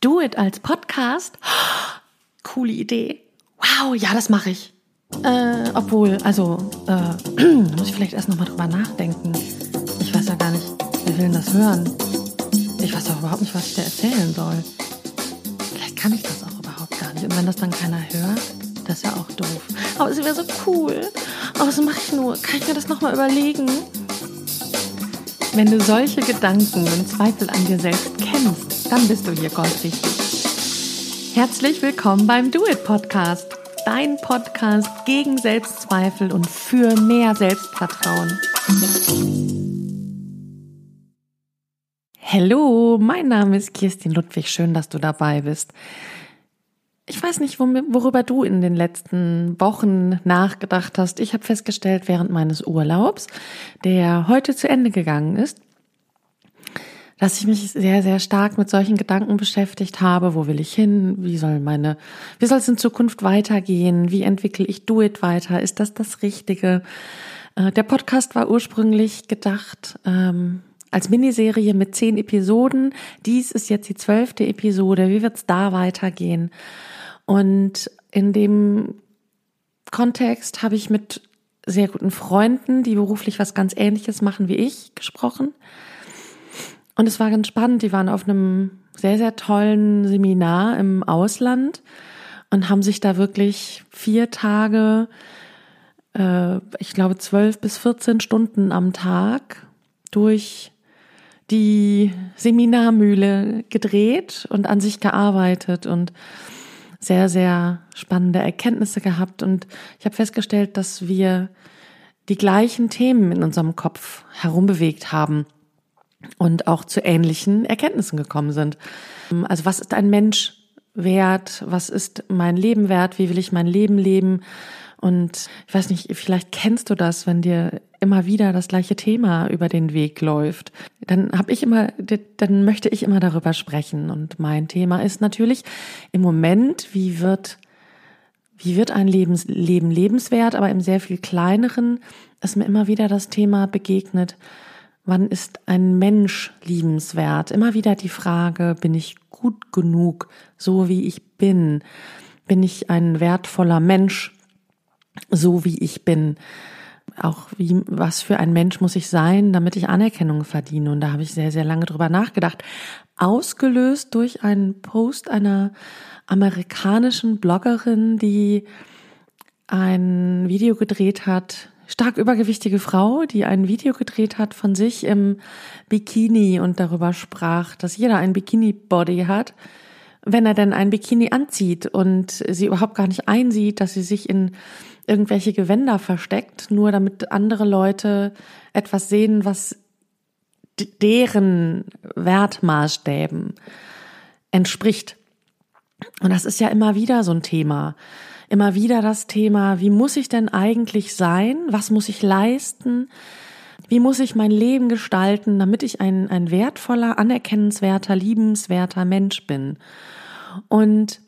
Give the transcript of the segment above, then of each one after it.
Do It als Podcast? Coole Idee. Wow, ja, das mache ich. Äh, obwohl, also, äh, muss ich vielleicht erst nochmal drüber nachdenken. Ich weiß ja gar nicht, wer will denn das hören? Ich weiß auch überhaupt nicht, was ich dir erzählen soll. Vielleicht kann ich das auch überhaupt gar nicht. Und wenn das dann keiner hört, das ist ja auch doof. Aber es wäre so cool. Aber was mache ich nur? Kann ich mir das nochmal überlegen? Wenn du solche Gedanken und Zweifel an dir selbst kennst, dann bist du hier goldrichtig. Herzlich willkommen beim Do It Podcast, dein Podcast gegen Selbstzweifel und für mehr Selbstvertrauen. Hallo, mein Name ist Kirstin Ludwig. Schön, dass du dabei bist. Ich weiß nicht, worüber du in den letzten Wochen nachgedacht hast. Ich habe festgestellt, während meines Urlaubs, der heute zu Ende gegangen ist, dass ich mich sehr, sehr stark mit solchen Gedanken beschäftigt habe. Wo will ich hin? Wie soll meine, wie soll es in Zukunft weitergehen? Wie entwickle ich Do It weiter? Ist das das Richtige? Äh, der Podcast war ursprünglich gedacht ähm, als Miniserie mit zehn Episoden. Dies ist jetzt die zwölfte Episode. Wie wird es da weitergehen? Und in dem Kontext habe ich mit sehr guten Freunden, die beruflich was ganz Ähnliches machen wie ich, gesprochen. Und es war ganz spannend. Die waren auf einem sehr, sehr tollen Seminar im Ausland und haben sich da wirklich vier Tage, äh, ich glaube zwölf bis 14 Stunden am Tag durch die Seminarmühle gedreht und an sich gearbeitet und sehr, sehr spannende Erkenntnisse gehabt und ich habe festgestellt, dass wir die gleichen Themen in unserem Kopf herumbewegt haben und auch zu ähnlichen Erkenntnissen gekommen sind. Also was ist ein Mensch wert? Was ist mein Leben wert? Wie will ich mein Leben leben? Und ich weiß nicht, vielleicht kennst du das, wenn dir immer wieder das gleiche Thema über den Weg läuft. Dann habe ich immer, dann möchte ich immer darüber sprechen. Und mein Thema ist natürlich im Moment, wie wird, wie wird ein Lebens, Leben lebenswert, aber im sehr viel kleineren ist mir immer wieder das Thema begegnet. Wann ist ein Mensch liebenswert? Immer wieder die Frage, bin ich gut genug, so wie ich bin? Bin ich ein wertvoller Mensch? so wie ich bin. Auch wie, was für ein Mensch muss ich sein, damit ich Anerkennung verdiene? Und da habe ich sehr, sehr lange drüber nachgedacht. Ausgelöst durch einen Post einer amerikanischen Bloggerin, die ein Video gedreht hat, stark übergewichtige Frau, die ein Video gedreht hat von sich im Bikini und darüber sprach, dass jeder ein Bikini-Body hat, wenn er denn ein Bikini anzieht und sie überhaupt gar nicht einsieht, dass sie sich in irgendwelche Gewänder versteckt, nur damit andere Leute etwas sehen, was deren Wertmaßstäben entspricht. Und das ist ja immer wieder so ein Thema. Immer wieder das Thema, wie muss ich denn eigentlich sein? Was muss ich leisten? Wie muss ich mein Leben gestalten, damit ich ein, ein wertvoller, anerkennenswerter, liebenswerter Mensch bin? Und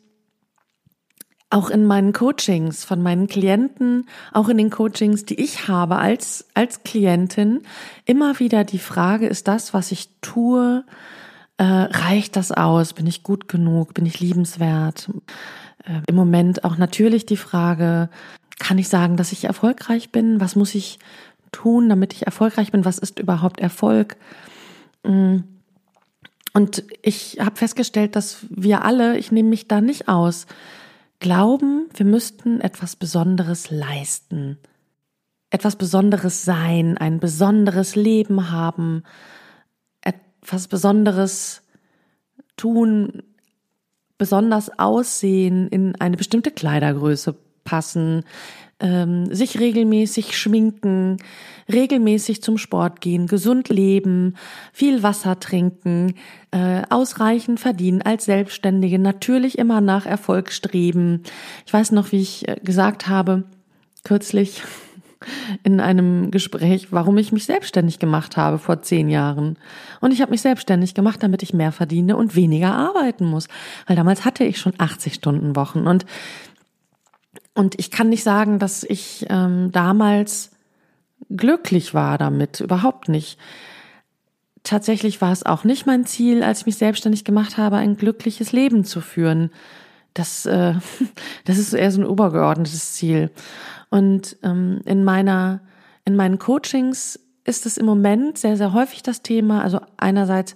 auch in meinen Coachings von meinen Klienten, auch in den Coachings, die ich habe als, als Klientin, immer wieder die Frage, ist das, was ich tue, äh, reicht das aus? Bin ich gut genug? Bin ich liebenswert? Äh, Im Moment auch natürlich die Frage, kann ich sagen, dass ich erfolgreich bin? Was muss ich tun, damit ich erfolgreich bin? Was ist überhaupt Erfolg? Mm. Und ich habe festgestellt, dass wir alle, ich nehme mich da nicht aus, glauben, wir müssten etwas Besonderes leisten, etwas Besonderes sein, ein besonderes Leben haben, etwas Besonderes tun, besonders aussehen, in eine bestimmte Kleidergröße passen, ähm, sich regelmäßig schminken, regelmäßig zum Sport gehen, gesund leben, viel Wasser trinken, äh, ausreichend verdienen als Selbstständige, natürlich immer nach Erfolg streben. Ich weiß noch, wie ich äh, gesagt habe, kürzlich in einem Gespräch, warum ich mich selbstständig gemacht habe vor zehn Jahren. Und ich habe mich selbstständig gemacht, damit ich mehr verdiene und weniger arbeiten muss. Weil damals hatte ich schon 80 Stunden Wochen. Und und ich kann nicht sagen, dass ich ähm, damals glücklich war damit, überhaupt nicht. tatsächlich war es auch nicht mein Ziel, als ich mich selbstständig gemacht habe, ein glückliches Leben zu führen. Das, äh, das ist eher so ein übergeordnetes Ziel. Und ähm, in meiner, in meinen Coachings ist es im Moment sehr, sehr häufig das Thema. Also einerseits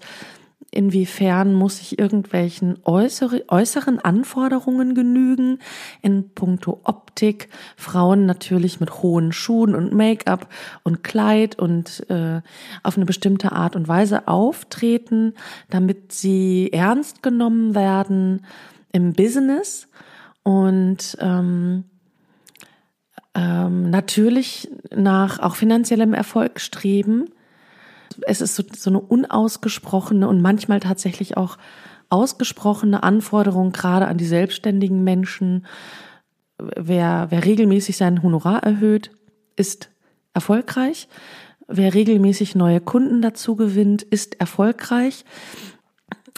inwiefern muss ich irgendwelchen äußere, äußeren Anforderungen genügen in puncto Optik. Frauen natürlich mit hohen Schuhen und Make-up und Kleid und äh, auf eine bestimmte Art und Weise auftreten, damit sie ernst genommen werden im Business und ähm, ähm, natürlich nach auch finanziellem Erfolg streben es ist so, so eine unausgesprochene und manchmal tatsächlich auch ausgesprochene Anforderung gerade an die selbstständigen Menschen. Wer, wer regelmäßig sein Honorar erhöht, ist erfolgreich. Wer regelmäßig neue Kunden dazu gewinnt, ist erfolgreich.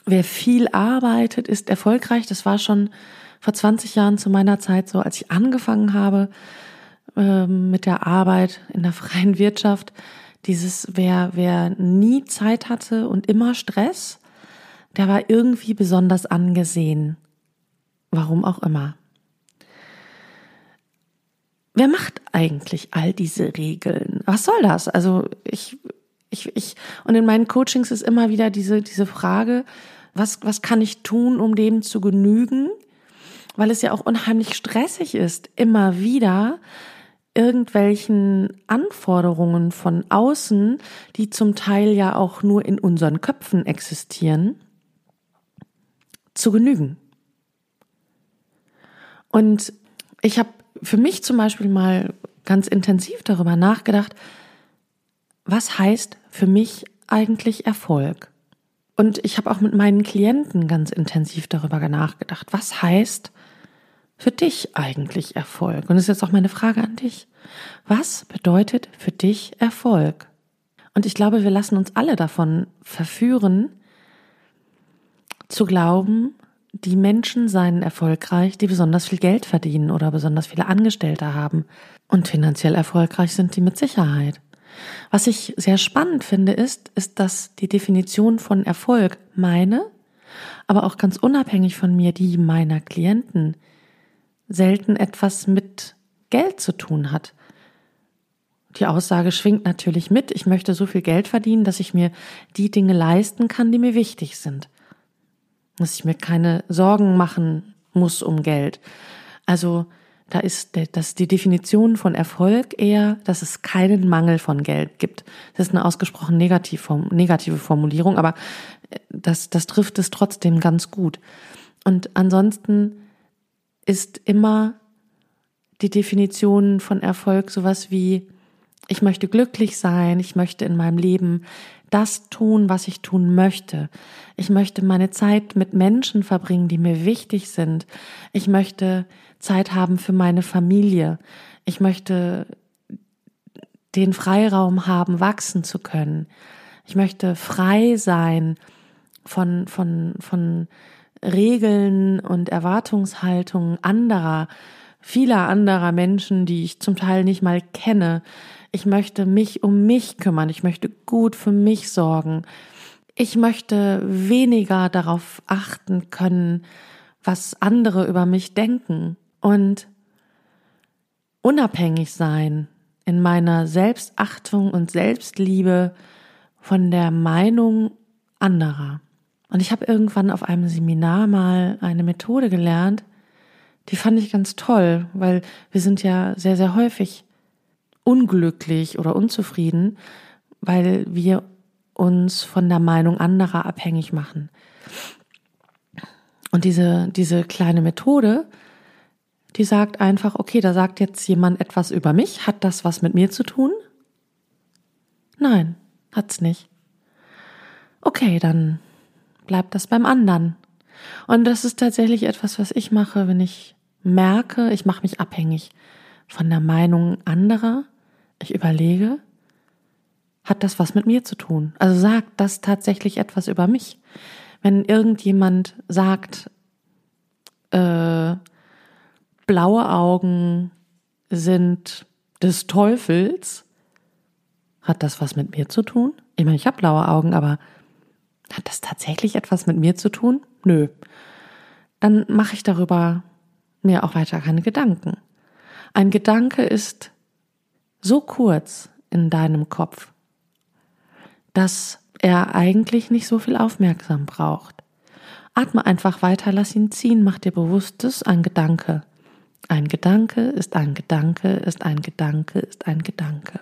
Wer viel arbeitet, ist erfolgreich. Das war schon vor 20 Jahren zu meiner Zeit so, als ich angefangen habe äh, mit der Arbeit in der freien Wirtschaft dieses, wer, wer nie Zeit hatte und immer Stress, der war irgendwie besonders angesehen. Warum auch immer. Wer macht eigentlich all diese Regeln? Was soll das? Also ich, ich, ich, und in meinen Coachings ist immer wieder diese, diese Frage, was, was kann ich tun, um dem zu genügen? Weil es ja auch unheimlich stressig ist, immer wieder irgendwelchen Anforderungen von außen, die zum Teil ja auch nur in unseren Köpfen existieren, zu genügen. Und ich habe für mich zum Beispiel mal ganz intensiv darüber nachgedacht, was heißt für mich eigentlich Erfolg? Und ich habe auch mit meinen Klienten ganz intensiv darüber nachgedacht, was heißt für dich eigentlich Erfolg? Und das ist jetzt auch meine Frage an dich. Was bedeutet für dich Erfolg? Und ich glaube, wir lassen uns alle davon verführen, zu glauben, die Menschen seien erfolgreich, die besonders viel Geld verdienen oder besonders viele Angestellte haben. Und finanziell erfolgreich sind die mit Sicherheit. Was ich sehr spannend finde, ist, ist, dass die Definition von Erfolg meine, aber auch ganz unabhängig von mir, die meiner Klienten selten etwas mit Geld zu tun hat. Die Aussage schwingt natürlich mit, ich möchte so viel Geld verdienen, dass ich mir die Dinge leisten kann, die mir wichtig sind. Dass ich mir keine Sorgen machen muss um Geld. Also da ist das die Definition von Erfolg eher, dass es keinen Mangel von Geld gibt. Das ist eine ausgesprochen negative Formulierung, aber äh, das, das trifft es trotzdem ganz gut. Und ansonsten ist immer die Definition von Erfolg sowas wie, ich möchte glücklich sein, ich möchte in meinem Leben das tun, was ich tun möchte. Ich möchte meine Zeit mit Menschen verbringen, die mir wichtig sind. Ich möchte Zeit haben für meine Familie. Ich möchte den Freiraum haben, wachsen zu können. Ich möchte frei sein von, von, von Regeln und Erwartungshaltungen anderer, vieler anderer Menschen, die ich zum Teil nicht mal kenne. Ich möchte mich um mich kümmern. Ich möchte gut für mich sorgen. Ich möchte weniger darauf achten können, was andere über mich denken und unabhängig sein in meiner Selbstachtung und Selbstliebe von der Meinung anderer. Und ich habe irgendwann auf einem Seminar mal eine Methode gelernt, die fand ich ganz toll, weil wir sind ja sehr, sehr häufig unglücklich oder unzufrieden, weil wir uns von der Meinung anderer abhängig machen. Und diese, diese kleine Methode, die sagt einfach, okay, da sagt jetzt jemand etwas über mich. Hat das was mit mir zu tun? Nein, hat's nicht. Okay, dann bleibt das beim anderen. Und das ist tatsächlich etwas, was ich mache, wenn ich merke, ich mache mich abhängig von der Meinung anderer. Ich überlege, hat das was mit mir zu tun? Also sagt das tatsächlich etwas über mich? Wenn irgendjemand sagt, äh, blaue Augen sind des Teufels, hat das was mit mir zu tun? Ich meine, ich habe blaue Augen, aber hat das tatsächlich etwas mit mir zu tun? Nö. Dann mache ich darüber mir auch weiter keine Gedanken. Ein Gedanke ist so kurz in deinem Kopf, dass er eigentlich nicht so viel Aufmerksam braucht. Atme einfach weiter, lass ihn ziehen, mach dir bewusst, das ist ein Gedanke. Ein Gedanke ist ein Gedanke, ist ein Gedanke, ist ein Gedanke.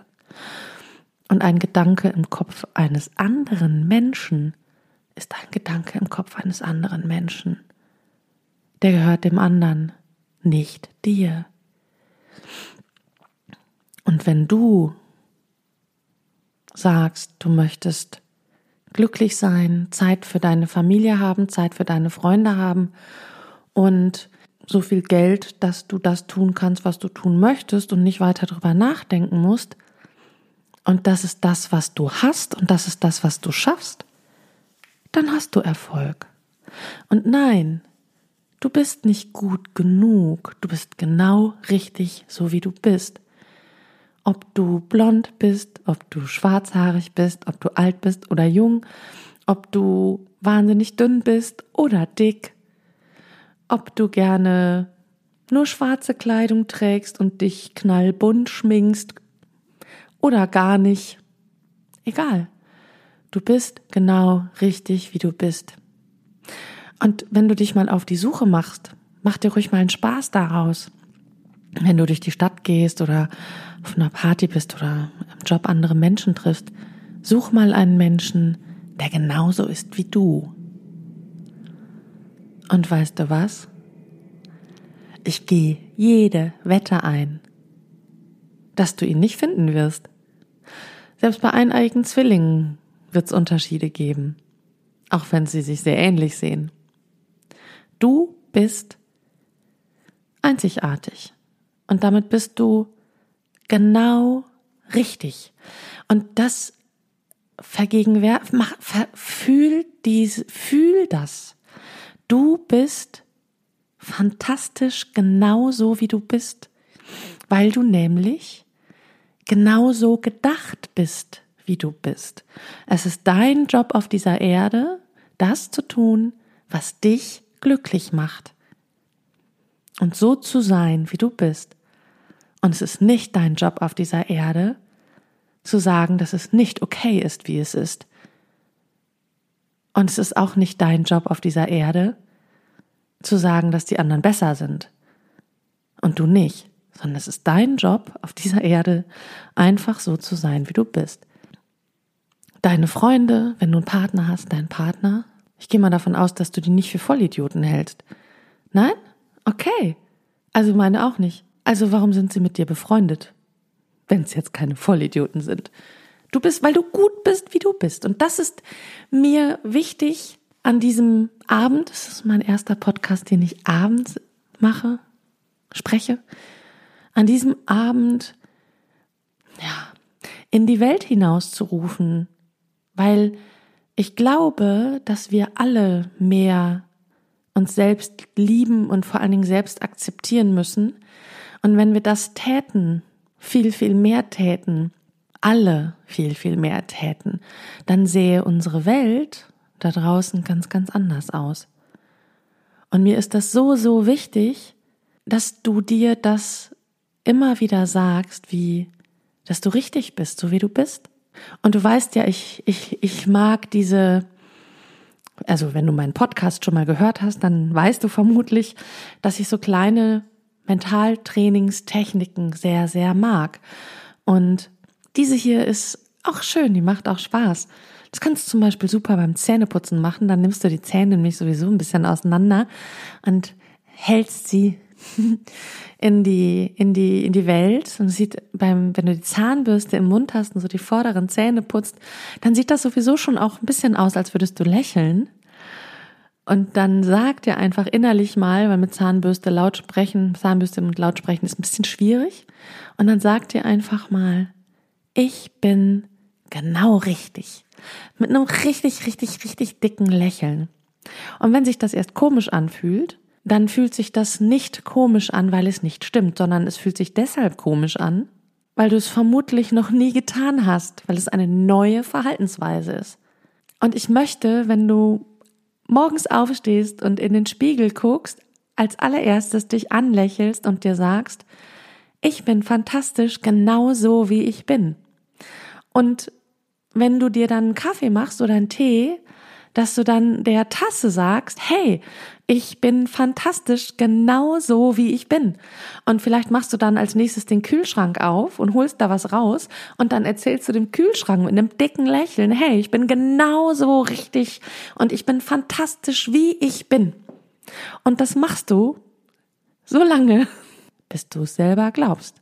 Und ein Gedanke im Kopf eines anderen Menschen ist ein Gedanke im Kopf eines anderen Menschen. Der gehört dem anderen, nicht dir. Und wenn du sagst, du möchtest glücklich sein, Zeit für deine Familie haben, Zeit für deine Freunde haben und so viel Geld, dass du das tun kannst, was du tun möchtest und nicht weiter darüber nachdenken musst. Und das ist das, was du hast und das ist das, was du schaffst. Dann hast du Erfolg. Und nein, du bist nicht gut genug. Du bist genau richtig, so wie du bist. Ob du blond bist, ob du schwarzhaarig bist, ob du alt bist oder jung, ob du wahnsinnig dünn bist oder dick, ob du gerne nur schwarze Kleidung trägst und dich knallbunt schminkst oder gar nicht. Egal. Du bist genau richtig, wie du bist. Und wenn du dich mal auf die Suche machst, mach dir ruhig mal einen Spaß daraus. Wenn du durch die Stadt gehst oder auf einer Party bist oder im Job andere Menschen triffst, such mal einen Menschen, der genauso ist wie du. Und weißt du was? Ich gehe jede Wette ein, dass du ihn nicht finden wirst. Selbst bei eineigen Zwillingen wird es Unterschiede geben, auch wenn sie sich sehr ähnlich sehen. Du bist einzigartig und damit bist du genau richtig. Und das vergegenwär, mach, fühl dies, fühl das. Du bist fantastisch genauso wie du bist, weil du nämlich genauso gedacht bist, wie du bist. Es ist dein Job auf dieser Erde, das zu tun, was dich glücklich macht. Und so zu sein, wie du bist. Und es ist nicht dein Job auf dieser Erde, zu sagen, dass es nicht okay ist, wie es ist. Und es ist auch nicht dein Job auf dieser Erde, zu sagen, dass die anderen besser sind und du nicht, sondern es ist dein Job auf dieser Erde, einfach so zu sein, wie du bist. Deine Freunde, wenn du einen Partner hast, dein Partner, ich gehe mal davon aus, dass du die nicht für Vollidioten hältst. Nein? Okay. Also meine auch nicht. Also warum sind sie mit dir befreundet? Wenn es jetzt keine Vollidioten sind. Du bist, weil du gut bist, wie du bist. Und das ist mir wichtig, an diesem Abend, das ist mein erster Podcast, den ich abends mache, spreche, an diesem Abend, ja, in die Welt hinauszurufen, weil ich glaube, dass wir alle mehr uns selbst lieben und vor allen Dingen selbst akzeptieren müssen. Und wenn wir das täten, viel, viel mehr täten, alle viel, viel mehr täten, dann sähe unsere Welt da draußen ganz, ganz anders aus. Und mir ist das so, so wichtig, dass du dir das immer wieder sagst, wie, dass du richtig bist, so wie du bist. Und du weißt ja, ich, ich, ich mag diese, also wenn du meinen Podcast schon mal gehört hast, dann weißt du vermutlich, dass ich so kleine Mentaltrainingstechniken sehr, sehr mag. Und diese hier ist auch schön, die macht auch Spaß. Das kannst du zum Beispiel super beim Zähneputzen machen. Dann nimmst du die Zähne nämlich sowieso ein bisschen auseinander und hältst sie in die, in die, in die Welt und sieht beim, wenn du die Zahnbürste im Mund hast und so die vorderen Zähne putzt, dann sieht das sowieso schon auch ein bisschen aus, als würdest du lächeln. Und dann sag dir einfach innerlich mal, weil mit Zahnbürste laut sprechen, Zahnbürste und laut sprechen ist ein bisschen schwierig. Und dann sag dir einfach mal, ich bin genau richtig. Mit einem richtig, richtig, richtig dicken Lächeln. Und wenn sich das erst komisch anfühlt, dann fühlt sich das nicht komisch an, weil es nicht stimmt, sondern es fühlt sich deshalb komisch an, weil du es vermutlich noch nie getan hast, weil es eine neue Verhaltensweise ist. Und ich möchte, wenn du morgens aufstehst und in den Spiegel guckst, als allererstes dich anlächelst und dir sagst, ich bin fantastisch genau so, wie ich bin. Und wenn du dir dann einen Kaffee machst oder einen Tee, dass du dann der Tasse sagst, hey, ich bin fantastisch genau so, wie ich bin. Und vielleicht machst du dann als nächstes den Kühlschrank auf und holst da was raus und dann erzählst du dem Kühlschrank mit einem dicken Lächeln, hey, ich bin genau so richtig und ich bin fantastisch, wie ich bin. Und das machst du so lange, bis du es selber glaubst.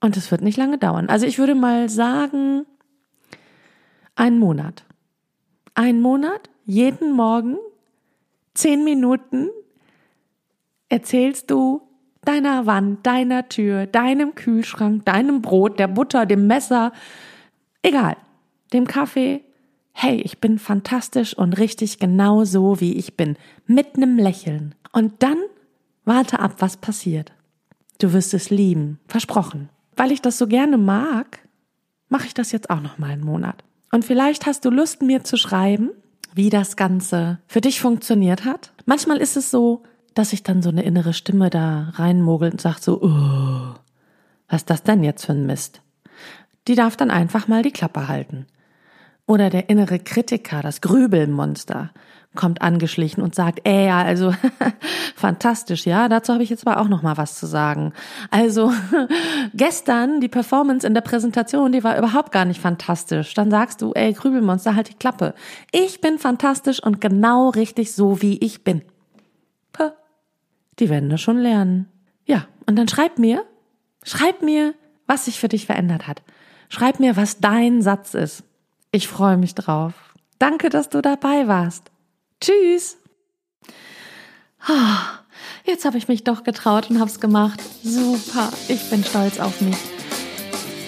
Und es wird nicht lange dauern. Also ich würde mal sagen, einen Monat. Ein Monat jeden Morgen zehn Minuten erzählst du deiner Wand, deiner Tür, deinem Kühlschrank, deinem Brot, der Butter, dem Messer, egal, dem Kaffee, hey, ich bin fantastisch und richtig genau so, wie ich bin, mit einem Lächeln. Und dann warte ab, was passiert. Du wirst es lieben, versprochen. Weil ich das so gerne mag, mache ich das jetzt auch noch mal einen Monat. Und vielleicht hast du Lust, mir zu schreiben, wie das Ganze für dich funktioniert hat. Manchmal ist es so, dass sich dann so eine innere Stimme da reinmogelt und sagt so, oh, was ist das denn jetzt für ein Mist? Die darf dann einfach mal die Klappe halten. Oder der innere Kritiker, das Grübelmonster, kommt angeschlichen und sagt, ey, ja, also fantastisch, ja, dazu habe ich jetzt aber auch noch mal was zu sagen. Also gestern die Performance in der Präsentation, die war überhaupt gar nicht fantastisch. Dann sagst du, ey, Grübelmonster, halt die Klappe. Ich bin fantastisch und genau richtig so, wie ich bin. Puh. Die werden das schon lernen. Ja, und dann schreib mir, schreib mir, was sich für dich verändert hat. Schreib mir, was dein Satz ist. Ich freue mich drauf. Danke, dass du dabei warst. Tschüss. Ah, jetzt habe ich mich doch getraut und habe es gemacht. Super, ich bin stolz auf mich.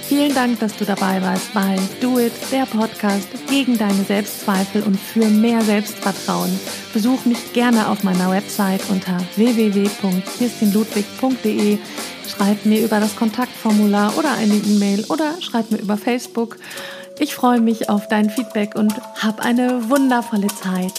Vielen Dank, dass du dabei warst bei Do It, der Podcast gegen deine Selbstzweifel und für mehr Selbstvertrauen. Besuch mich gerne auf meiner Website unter www.kirstinludwig.de. Schreib mir über das Kontaktformular oder eine E-Mail oder schreib mir über Facebook. Ich freue mich auf dein Feedback und hab eine wundervolle Zeit.